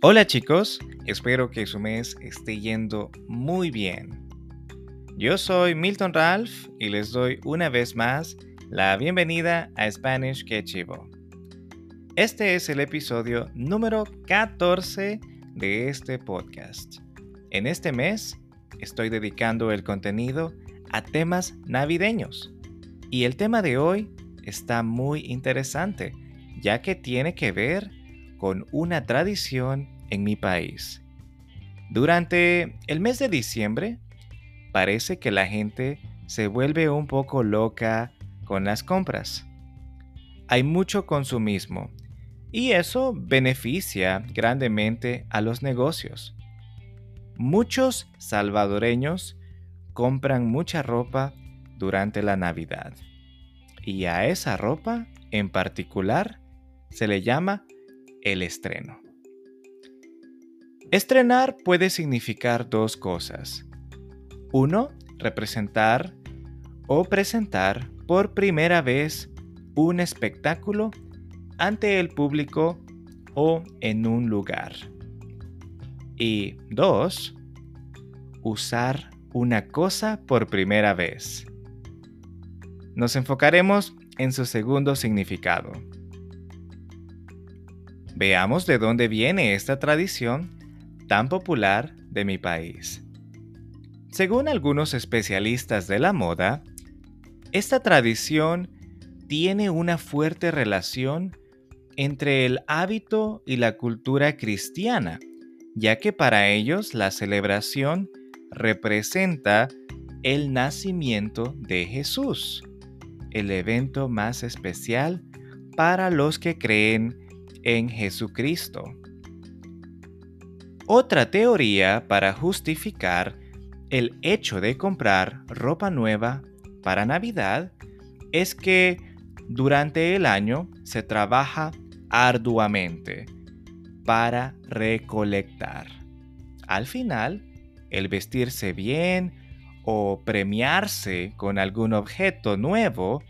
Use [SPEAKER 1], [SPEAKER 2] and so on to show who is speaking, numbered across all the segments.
[SPEAKER 1] Hola chicos, espero que su mes esté yendo muy bien. Yo soy Milton Ralph y les doy una vez más la bienvenida a Spanish Que Chivo. Este es el episodio número 14 de este podcast. En este mes estoy dedicando el contenido a temas navideños y el tema de hoy está muy interesante ya que tiene que ver con una tradición en mi país. Durante el mes de diciembre, parece que la gente se vuelve un poco loca con las compras. Hay mucho consumismo y eso beneficia grandemente a los negocios. Muchos salvadoreños compran mucha ropa durante la Navidad y a esa ropa en particular se le llama el estreno. Estrenar puede significar dos cosas. Uno, representar o presentar por primera vez un espectáculo ante el público o en un lugar. Y dos, usar una cosa por primera vez. Nos enfocaremos en su segundo significado. Veamos de dónde viene esta tradición tan popular de mi país. Según algunos especialistas de la moda, esta tradición tiene una fuerte relación entre el hábito y la cultura cristiana, ya que para ellos la celebración representa el nacimiento de Jesús, el evento más especial para los que creen en Jesucristo. Otra teoría para justificar el hecho de comprar ropa nueva para Navidad es que durante el año se trabaja arduamente para recolectar. Al final, el vestirse bien o premiarse con algún objeto nuevo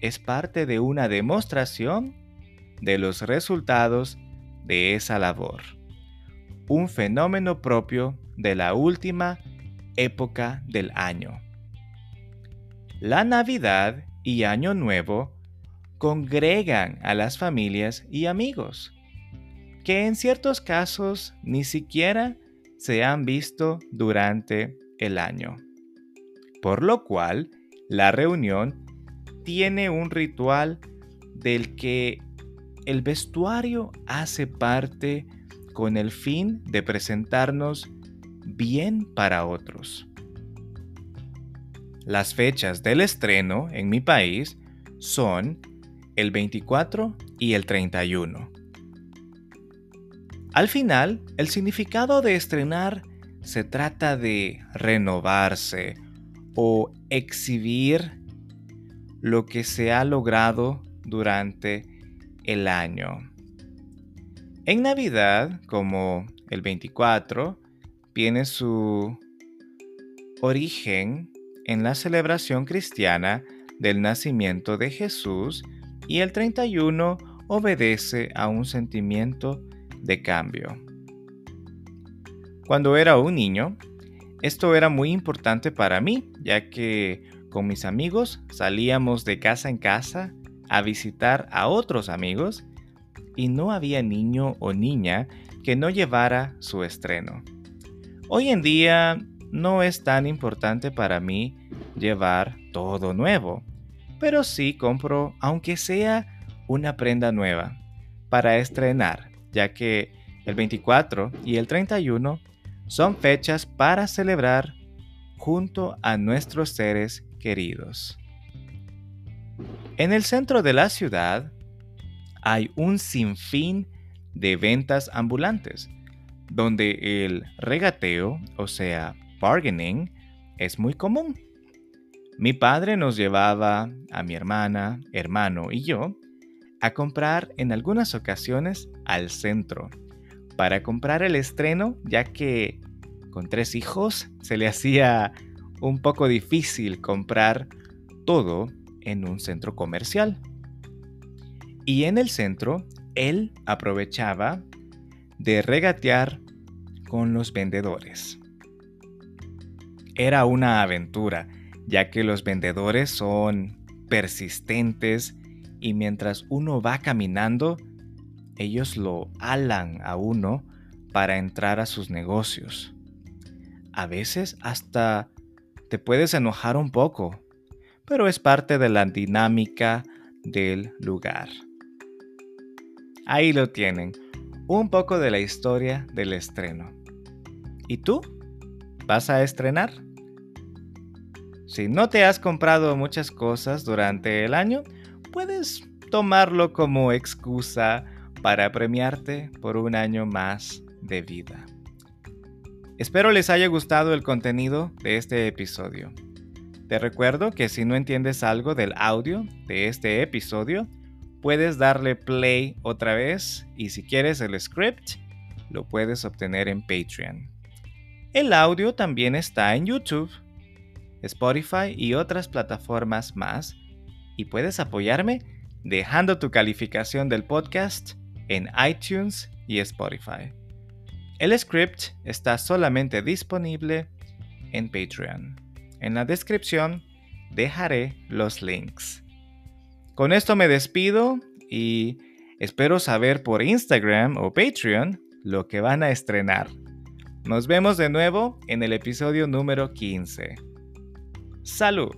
[SPEAKER 1] es parte de una demostración de los resultados de esa labor un fenómeno propio de la última época del año. La Navidad y Año Nuevo congregan a las familias y amigos, que en ciertos casos ni siquiera se han visto durante el año. Por lo cual, la reunión tiene un ritual del que el vestuario hace parte con el fin de presentarnos bien para otros. Las fechas del estreno en mi país son el 24 y el 31. Al final, el significado de estrenar se trata de renovarse o exhibir lo que se ha logrado durante el año. En Navidad, como el 24, tiene su origen en la celebración cristiana del nacimiento de Jesús y el 31 obedece a un sentimiento de cambio. Cuando era un niño, esto era muy importante para mí, ya que con mis amigos salíamos de casa en casa a visitar a otros amigos y no había niño o niña que no llevara su estreno. Hoy en día no es tan importante para mí llevar todo nuevo, pero sí compro aunque sea una prenda nueva para estrenar, ya que el 24 y el 31 son fechas para celebrar junto a nuestros seres queridos. En el centro de la ciudad hay un sinfín de ventas ambulantes, donde el regateo, o sea, bargaining, es muy común. Mi padre nos llevaba a mi hermana, hermano y yo a comprar en algunas ocasiones al centro para comprar el estreno, ya que con tres hijos se le hacía un poco difícil comprar todo en un centro comercial. Y en el centro, él aprovechaba de regatear con los vendedores. Era una aventura, ya que los vendedores son persistentes y mientras uno va caminando, ellos lo alan a uno para entrar a sus negocios. A veces hasta te puedes enojar un poco, pero es parte de la dinámica del lugar. Ahí lo tienen, un poco de la historia del estreno. ¿Y tú? ¿Vas a estrenar? Si no te has comprado muchas cosas durante el año, puedes tomarlo como excusa para premiarte por un año más de vida. Espero les haya gustado el contenido de este episodio. Te recuerdo que si no entiendes algo del audio de este episodio, puedes darle play otra vez y si quieres el script, lo puedes obtener en Patreon. El audio también está en YouTube, Spotify y otras plataformas más y puedes apoyarme dejando tu calificación del podcast en iTunes y Spotify. El script está solamente disponible en Patreon. En la descripción dejaré los links. Con esto me despido y espero saber por Instagram o Patreon lo que van a estrenar. Nos vemos de nuevo en el episodio número 15. Salud.